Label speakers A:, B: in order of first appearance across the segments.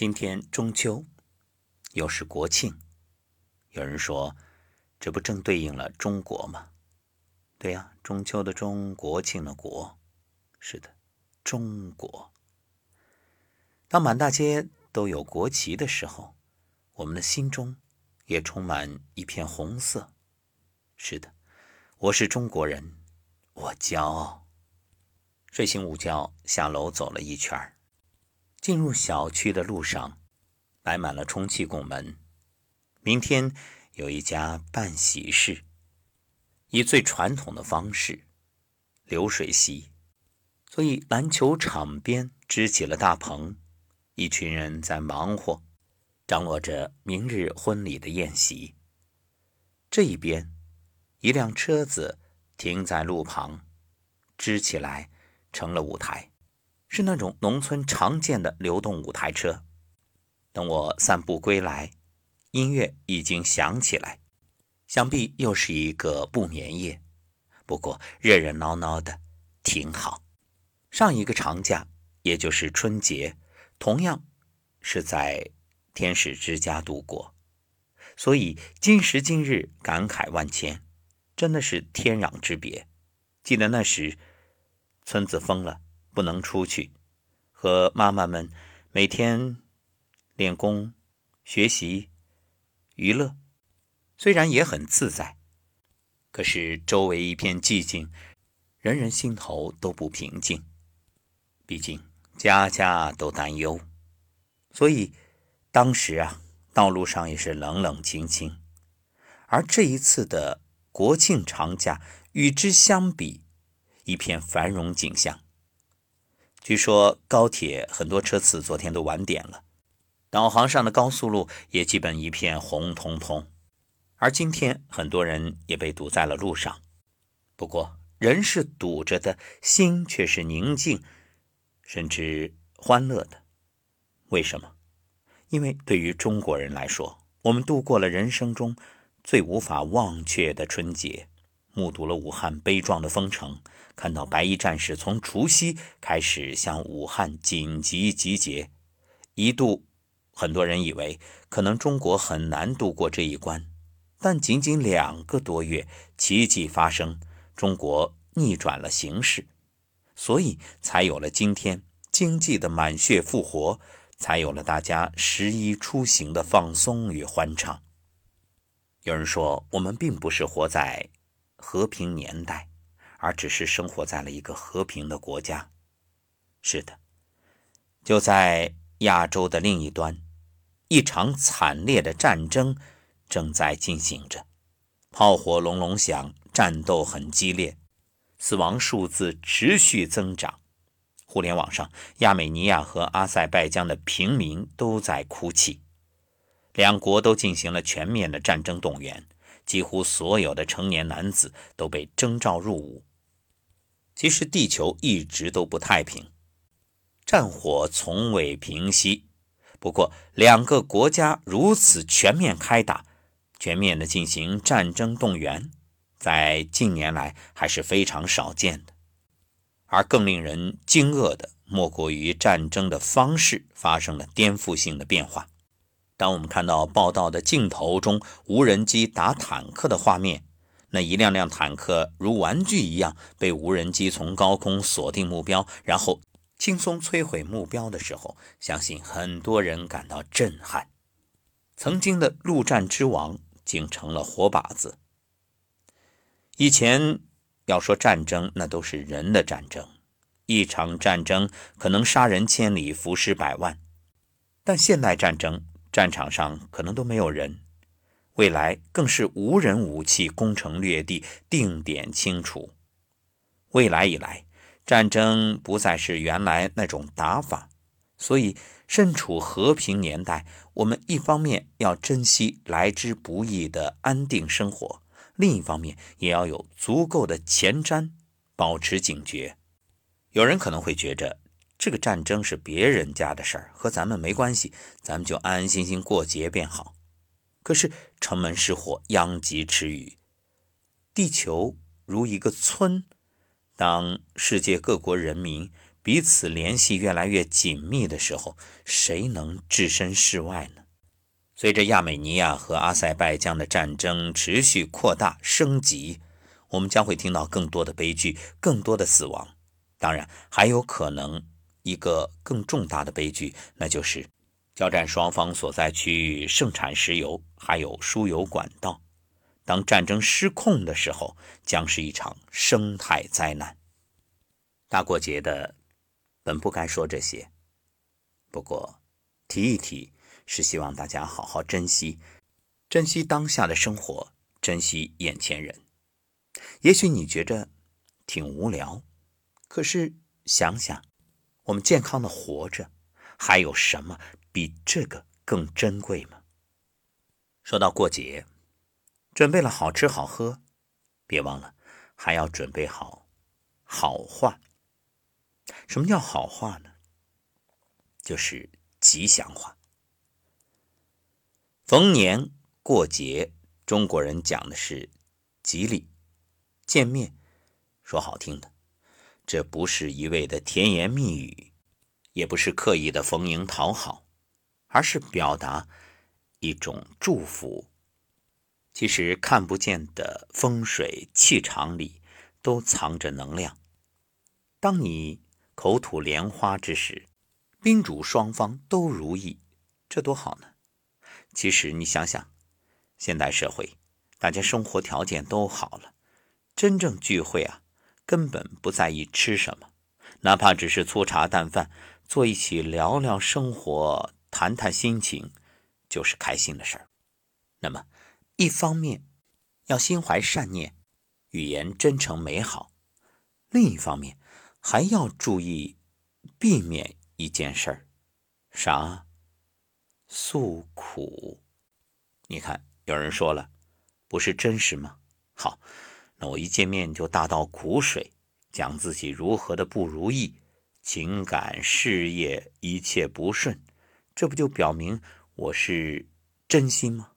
A: 今天中秋，又是国庆。有人说，这不正对应了中国吗？对呀，中秋的中，国庆的国，是的，中国。当满大街都有国旗的时候，我们的心中也充满一片红色。是的，我是中国人，我骄傲。睡醒午觉，下楼走了一圈进入小区的路上，摆满了充气拱门。明天有一家办喜事，以最传统的方式——流水席。所以篮球场边支起了大棚，一群人在忙活，张罗着明日婚礼的宴席。这一边，一辆车子停在路旁，支起来成了舞台。是那种农村常见的流动舞台车。等我散步归来，音乐已经响起来，想必又是一个不眠夜。不过热热闹闹的，挺好。上一个长假，也就是春节，同样是在天使之家度过，所以今时今日感慨万千，真的是天壤之别。记得那时，村子封了。不能出去，和妈妈们每天练功、学习、娱乐，虽然也很自在，可是周围一片寂静，人人心头都不平静。毕竟家家都担忧，所以当时啊，道路上也是冷冷清清。而这一次的国庆长假与之相比，一片繁荣景象。据说高铁很多车次昨天都晚点了，导航上的高速路也基本一片红彤彤，而今天很多人也被堵在了路上。不过人是堵着的，心却是宁静，甚至欢乐的。为什么？因为对于中国人来说，我们度过了人生中最无法忘却的春节。目睹了武汉悲壮的封城，看到白衣战士从除夕开始向武汉紧急集结，一度很多人以为可能中国很难度过这一关，但仅仅两个多月，奇迹发生，中国逆转了形势，所以才有了今天经济的满血复活，才有了大家十一出行的放松与欢畅。有人说，我们并不是活在。和平年代，而只是生活在了一个和平的国家。是的，就在亚洲的另一端，一场惨烈的战争正在进行着，炮火隆隆响，战斗很激烈，死亡数字持续增长。互联网上，亚美尼亚和阿塞拜疆的平民都在哭泣，两国都进行了全面的战争动员。几乎所有的成年男子都被征召入伍。其实地球一直都不太平，战火从未平息。不过，两个国家如此全面开打、全面的进行战争动员，在近年来还是非常少见的。而更令人惊愕的，莫过于战争的方式发生了颠覆性的变化。当我们看到报道的镜头中无人机打坦克的画面，那一辆辆坦克如玩具一样被无人机从高空锁定目标，然后轻松摧毁目标的时候，相信很多人感到震撼。曾经的陆战之王竟成了活靶子。以前要说战争，那都是人的战争，一场战争可能杀人千里，浮尸百万，但现代战争。战场上可能都没有人，未来更是无人武器攻城略地、定点清除。未来以来，战争不再是原来那种打法，所以身处和平年代，我们一方面要珍惜来之不易的安定生活，另一方面也要有足够的前瞻，保持警觉。有人可能会觉着。这个战争是别人家的事儿，和咱们没关系，咱们就安安心心过节便好。可是城门失火，殃及池鱼。地球如一个村，当世界各国人民彼此联系越来越紧密的时候，谁能置身事外呢？随着亚美尼亚和阿塞拜疆的战争持续扩大升级，我们将会听到更多的悲剧，更多的死亡。当然，还有可能一个更重大的悲剧，那就是交战双方所在区域盛产石油，还有输油管道。当战争失控的时候，将是一场生态灾难。大过节的。本不该说这些，不过提一提，是希望大家好好珍惜，珍惜当下的生活，珍惜眼前人。也许你觉着挺无聊，可是想想，我们健康的活着，还有什么比这个更珍贵吗？说到过节，准备了好吃好喝，别忘了还要准备好好话。什么叫好话呢？就是吉祥话。逢年过节，中国人讲的是吉利，见面说好听的，这不是一味的甜言蜜语，也不是刻意的逢迎讨好，而是表达一种祝福。其实看不见的风水气场里都藏着能量。当你。口吐莲花之时，宾主双方都如意，这多好呢！其实你想想，现代社会大家生活条件都好了，真正聚会啊，根本不在意吃什么，哪怕只是粗茶淡饭，坐一起聊聊生活，谈谈心情，就是开心的事儿。那么，一方面要心怀善念，语言真诚美好；另一方面，还要注意避免一件事儿，啥？诉苦。你看，有人说了，不是真实吗？好，那我一见面就大倒苦水，讲自己如何的不如意，情感、事业一切不顺，这不就表明我是真心吗？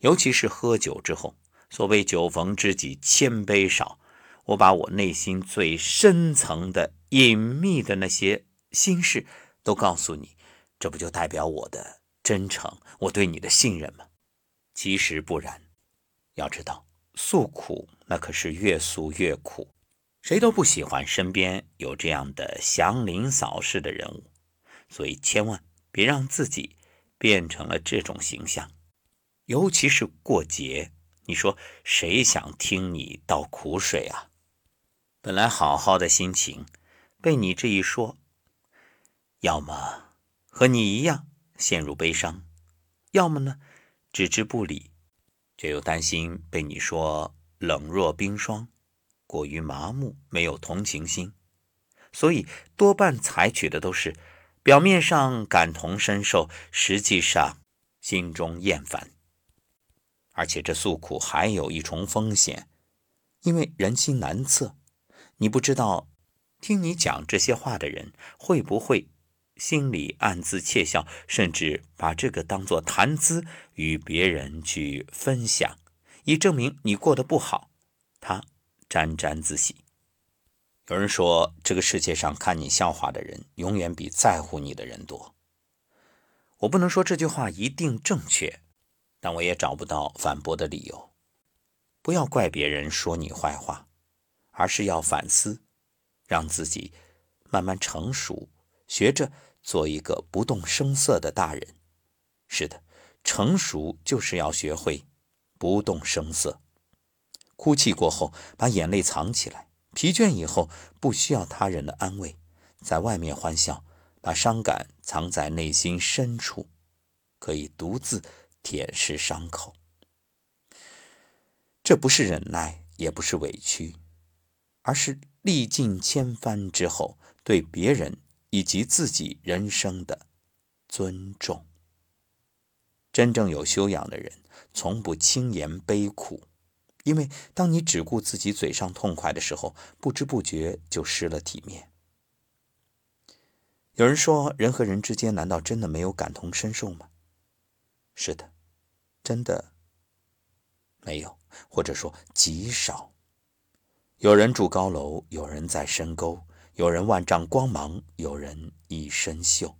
A: 尤其是喝酒之后，所谓酒逢知己千杯少。我把我内心最深层的隐秘的那些心事都告诉你，这不就代表我的真诚，我对你的信任吗？其实不然，要知道诉苦那可是越诉越苦，谁都不喜欢身边有这样的祥林嫂式的人物，所以千万别让自己变成了这种形象，尤其是过节，你说谁想听你倒苦水啊？本来好好的心情，被你这一说，要么和你一样陷入悲伤，要么呢置之不理，却又担心被你说冷若冰霜，过于麻木，没有同情心，所以多半采取的都是表面上感同身受，实际上心中厌烦。而且这诉苦还有一重风险，因为人心难测。你不知道，听你讲这些话的人会不会心里暗自窃笑，甚至把这个当作谈资与别人去分享，以证明你过得不好，他沾沾自喜。有人说，这个世界上看你笑话的人，永远比在乎你的人多。我不能说这句话一定正确，但我也找不到反驳的理由。不要怪别人说你坏话。而是要反思，让自己慢慢成熟，学着做一个不动声色的大人。是的，成熟就是要学会不动声色。哭泣过后，把眼泪藏起来；疲倦以后，不需要他人的安慰，在外面欢笑，把伤感藏在内心深处，可以独自舔舐伤口。这不是忍耐，也不是委屈。而是历尽千帆之后，对别人以及自己人生的尊重。真正有修养的人，从不轻言悲苦，因为当你只顾自己嘴上痛快的时候，不知不觉就失了体面。有人说，人和人之间难道真的没有感同身受吗？是的，真的没有，或者说极少。有人住高楼，有人在深沟，有人万丈光芒，有人一身锈。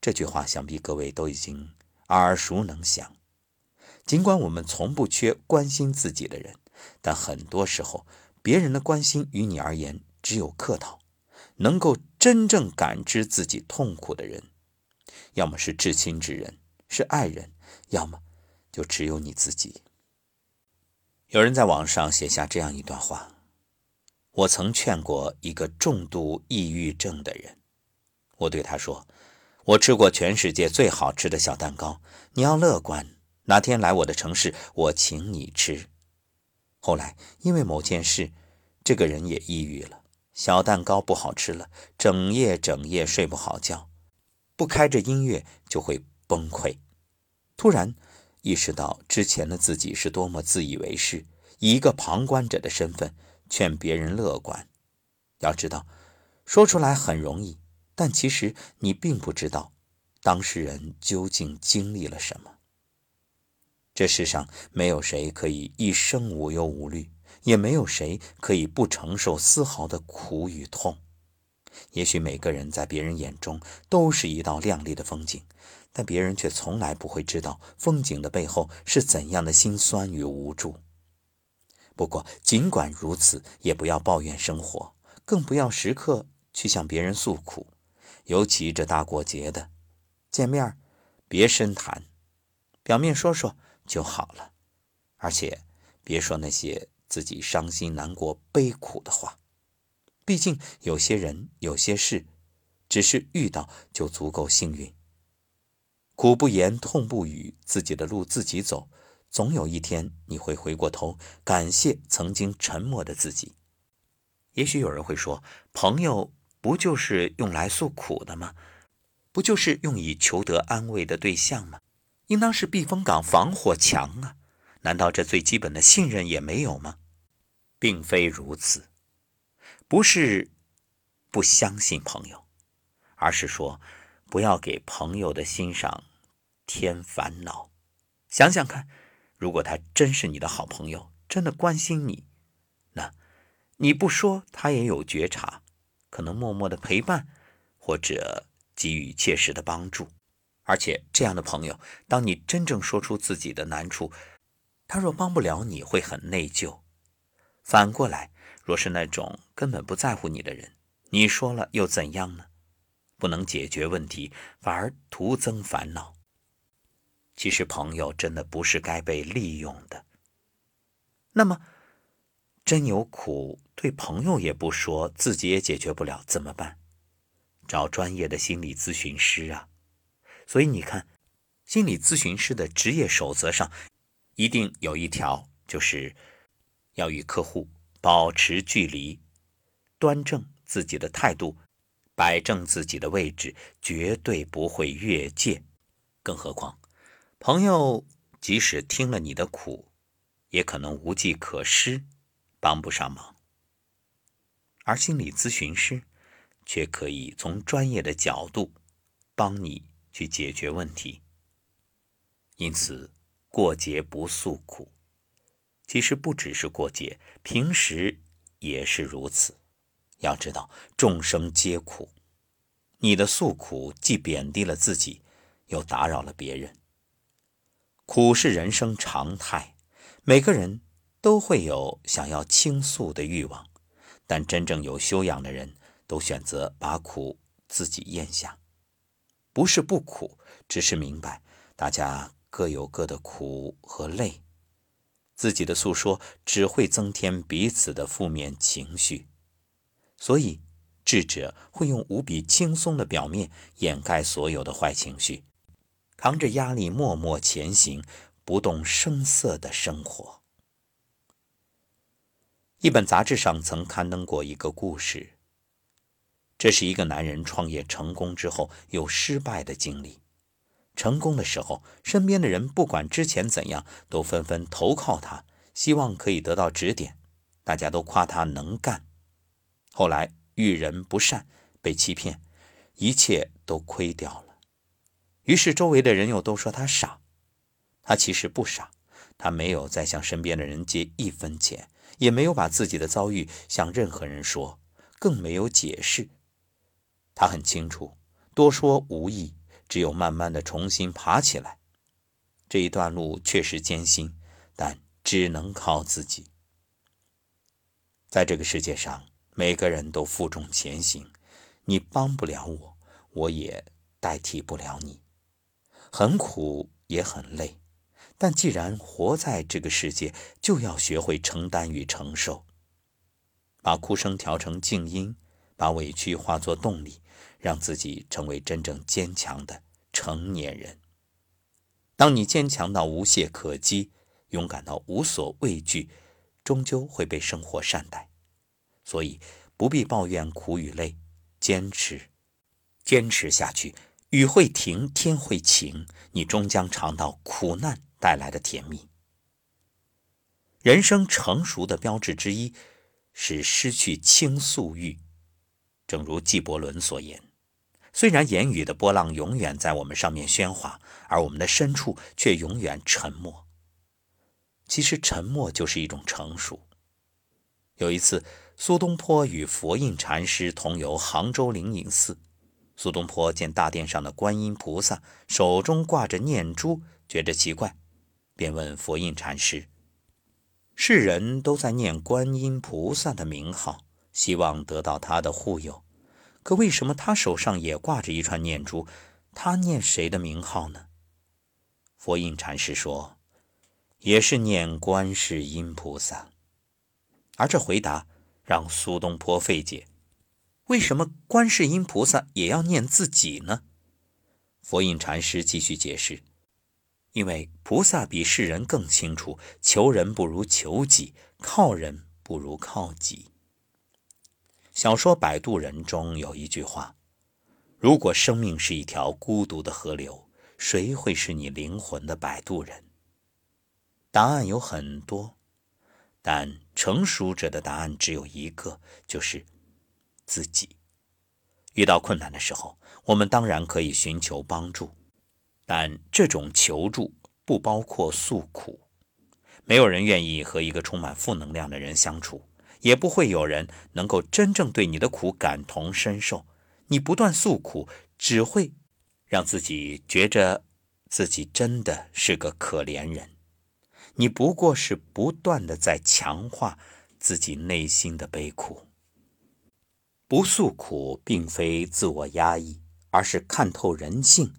A: 这句话想必各位都已经耳熟能详。尽管我们从不缺关心自己的人，但很多时候，别人的关心于你而言只有客套。能够真正感知自己痛苦的人，要么是至亲之人，是爱人，要么就只有你自己。有人在网上写下这样一段话：我曾劝过一个重度抑郁症的人，我对他说：“我吃过全世界最好吃的小蛋糕，你要乐观。哪天来我的城市，我请你吃。”后来因为某件事，这个人也抑郁了。小蛋糕不好吃了，整夜整夜睡不好觉，不开着音乐就会崩溃。突然意识到之前的自己是多么自以为是，以一个旁观者的身份劝别人乐观。要知道，说出来很容易，但其实你并不知道当事人究竟经历了什么。这世上没有谁可以一生无忧无虑。也没有谁可以不承受丝毫的苦与痛。也许每个人在别人眼中都是一道亮丽的风景，但别人却从来不会知道风景的背后是怎样的辛酸与无助。不过，尽管如此，也不要抱怨生活，更不要时刻去向别人诉苦。尤其这大过节的，见面别深谈，表面说说就好了。而且，别说那些。自己伤心难过、悲苦的话，毕竟有些人、有些事，只是遇到就足够幸运。苦不言，痛不语，自己的路自己走，总有一天你会回过头感谢曾经沉默的自己。也许有人会说，朋友不就是用来诉苦的吗？不就是用以求得安慰的对象吗？应当是避风港、防火墙啊！难道这最基本的信任也没有吗？并非如此，不是不相信朋友，而是说不要给朋友的心上添烦恼。想想看，如果他真是你的好朋友，真的关心你，那你不说他也有觉察，可能默默的陪伴，或者给予切实的帮助。而且这样的朋友，当你真正说出自己的难处，他若帮不了你，会很内疚。反过来，若是那种根本不在乎你的人，你说了又怎样呢？不能解决问题，反而徒增烦恼。其实朋友真的不是该被利用的。那么，真有苦对朋友也不说，自己也解决不了，怎么办？找专业的心理咨询师啊！所以你看，心理咨询师的职业守则上，一定有一条，就是要与客户保持距离，端正自己的态度，摆正自己的位置，绝对不会越界。更何况，朋友即使听了你的苦，也可能无计可施，帮不上忙。而心理咨询师却可以从专业的角度帮你。去解决问题，因此过节不诉苦。其实不只是过节，平时也是如此。要知道，众生皆苦，你的诉苦既贬低了自己，又打扰了别人。苦是人生常态，每个人都会有想要倾诉的欲望，但真正有修养的人都选择把苦自己咽下。不是不苦，只是明白大家各有各的苦和累，自己的诉说只会增添彼此的负面情绪，所以智者会用无比轻松的表面掩盖所有的坏情绪，扛着压力默默前行，不动声色的生活。一本杂志上曾刊登过一个故事。这是一个男人创业成功之后又失败的经历。成功的时候，身边的人不管之前怎样，都纷纷投靠他，希望可以得到指点。大家都夸他能干。后来遇人不善，被欺骗，一切都亏掉了。于是周围的人又都说他傻。他其实不傻，他没有再向身边的人借一分钱，也没有把自己的遭遇向任何人说。更没有解释。他很清楚，多说无益，只有慢慢的重新爬起来。这一段路确实艰辛，但只能靠自己。在这个世界上，每个人都负重前行，你帮不了我，我也代替不了你。很苦也很累，但既然活在这个世界，就要学会承担与承受。把哭声调成静音，把委屈化作动力，让自己成为真正坚强的成年人。当你坚强到无懈可击，勇敢到无所畏惧，终究会被生活善待。所以不必抱怨苦与累，坚持，坚持下去，雨会停，天会晴，你终将尝到苦难带来的甜蜜。人生成熟的标志之一。是失去倾诉欲，正如纪伯伦所言：“虽然言语的波浪永远在我们上面喧哗，而我们的深处却永远沉默。其实，沉默就是一种成熟。”有一次，苏东坡与佛印禅师同游杭州灵隐寺，苏东坡见大殿上的观音菩萨手中挂着念珠，觉着奇怪，便问佛印禅师。世人都在念观音菩萨的名号，希望得到他的护佑。可为什么他手上也挂着一串念珠？他念谁的名号呢？佛印禅师说：“也是念观世音菩萨。”而这回答让苏东坡费解：为什么观世音菩萨也要念自己呢？佛印禅师继续解释。因为菩萨比世人更清楚，求人不如求己，靠人不如靠己。小说《摆渡人》中有一句话：“如果生命是一条孤独的河流，谁会是你灵魂的摆渡人？”答案有很多，但成熟者的答案只有一个，就是自己。遇到困难的时候，我们当然可以寻求帮助。但这种求助不包括诉苦，没有人愿意和一个充满负能量的人相处，也不会有人能够真正对你的苦感同身受。你不断诉苦，只会让自己觉着自己真的是个可怜人。你不过是不断的在强化自己内心的悲苦。不诉苦，并非自我压抑，而是看透人性。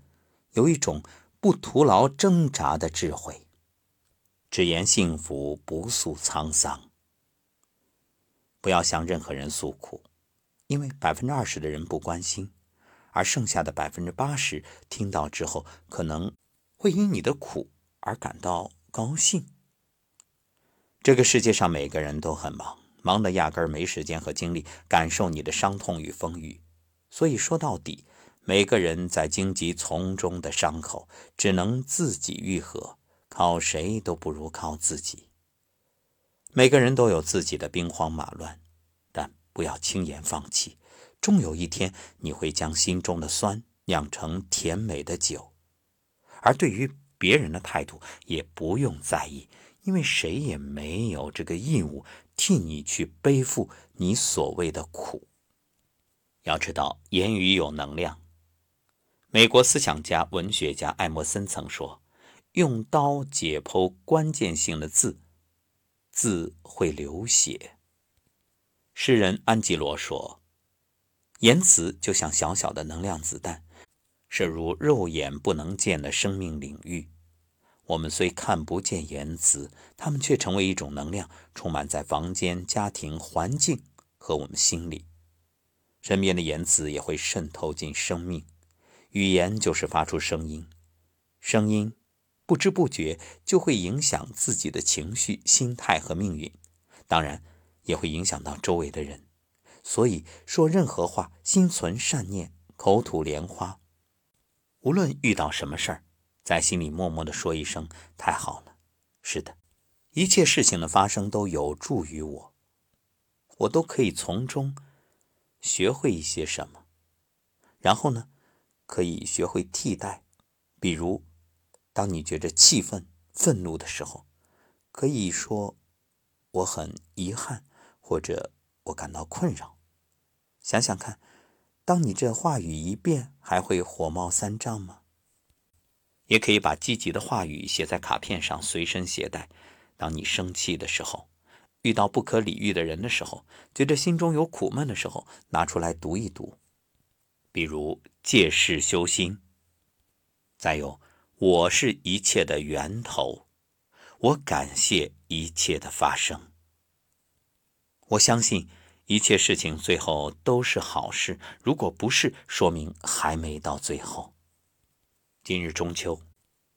A: 有一种不徒劳挣扎的智慧，只言幸福，不诉沧桑。不要向任何人诉苦，因为百分之二十的人不关心，而剩下的百分之八十听到之后，可能会因你的苦而感到高兴。这个世界上每个人都很忙，忙得压根儿没时间和精力感受你的伤痛与风雨，所以说到底。每个人在荆棘丛中的伤口，只能自己愈合，靠谁都不如靠自己。每个人都有自己的兵荒马乱，但不要轻言放弃。终有一天，你会将心中的酸酿成甜美的酒。而对于别人的态度，也不用在意，因为谁也没有这个义务替你去背负你所谓的苦。要知道，言语有能量。美国思想家、文学家艾默森曾说：“用刀解剖关键性的字，字会流血。”诗人安吉罗说：“言辞就像小小的能量子弹，射入肉眼不能见的生命领域。我们虽看不见言辞，它们却成为一种能量，充满在房间、家庭、环境和我们心里。身边的言辞也会渗透进生命。”语言就是发出声音，声音不知不觉就会影响自己的情绪、心态和命运，当然也会影响到周围的人。所以说任何话，心存善念，口吐莲花。无论遇到什么事儿，在心里默默的说一声“太好了”。是的，一切事情的发生都有助于我，我都可以从中学会一些什么。然后呢？可以学会替代，比如，当你觉着气愤、愤怒的时候，可以说“我很遗憾”或者“我感到困扰”。想想看，当你这话语一变，还会火冒三丈吗？也可以把积极的话语写在卡片上，随身携带。当你生气的时候，遇到不可理喻的人的时候，觉得心中有苦闷的时候，拿出来读一读。比如借势修心。再有，我是一切的源头，我感谢一切的发生。我相信一切事情最后都是好事，如果不是，说明还没到最后。今日中秋，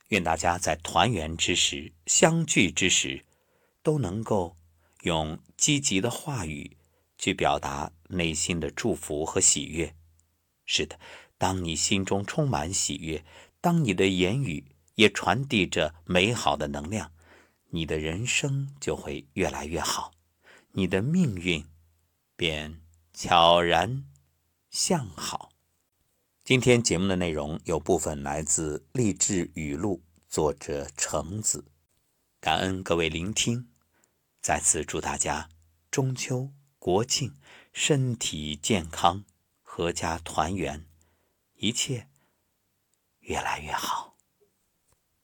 A: 愿大家在团圆之时、相聚之时，都能够用积极的话语去表达内心的祝福和喜悦。是的，当你心中充满喜悦，当你的言语也传递着美好的能量，你的人生就会越来越好，你的命运便悄然向好。今天节目的内容有部分来自励志语录，作者橙子。感恩各位聆听，再次祝大家中秋国庆身体健康，阖家团圆，一切越来越好。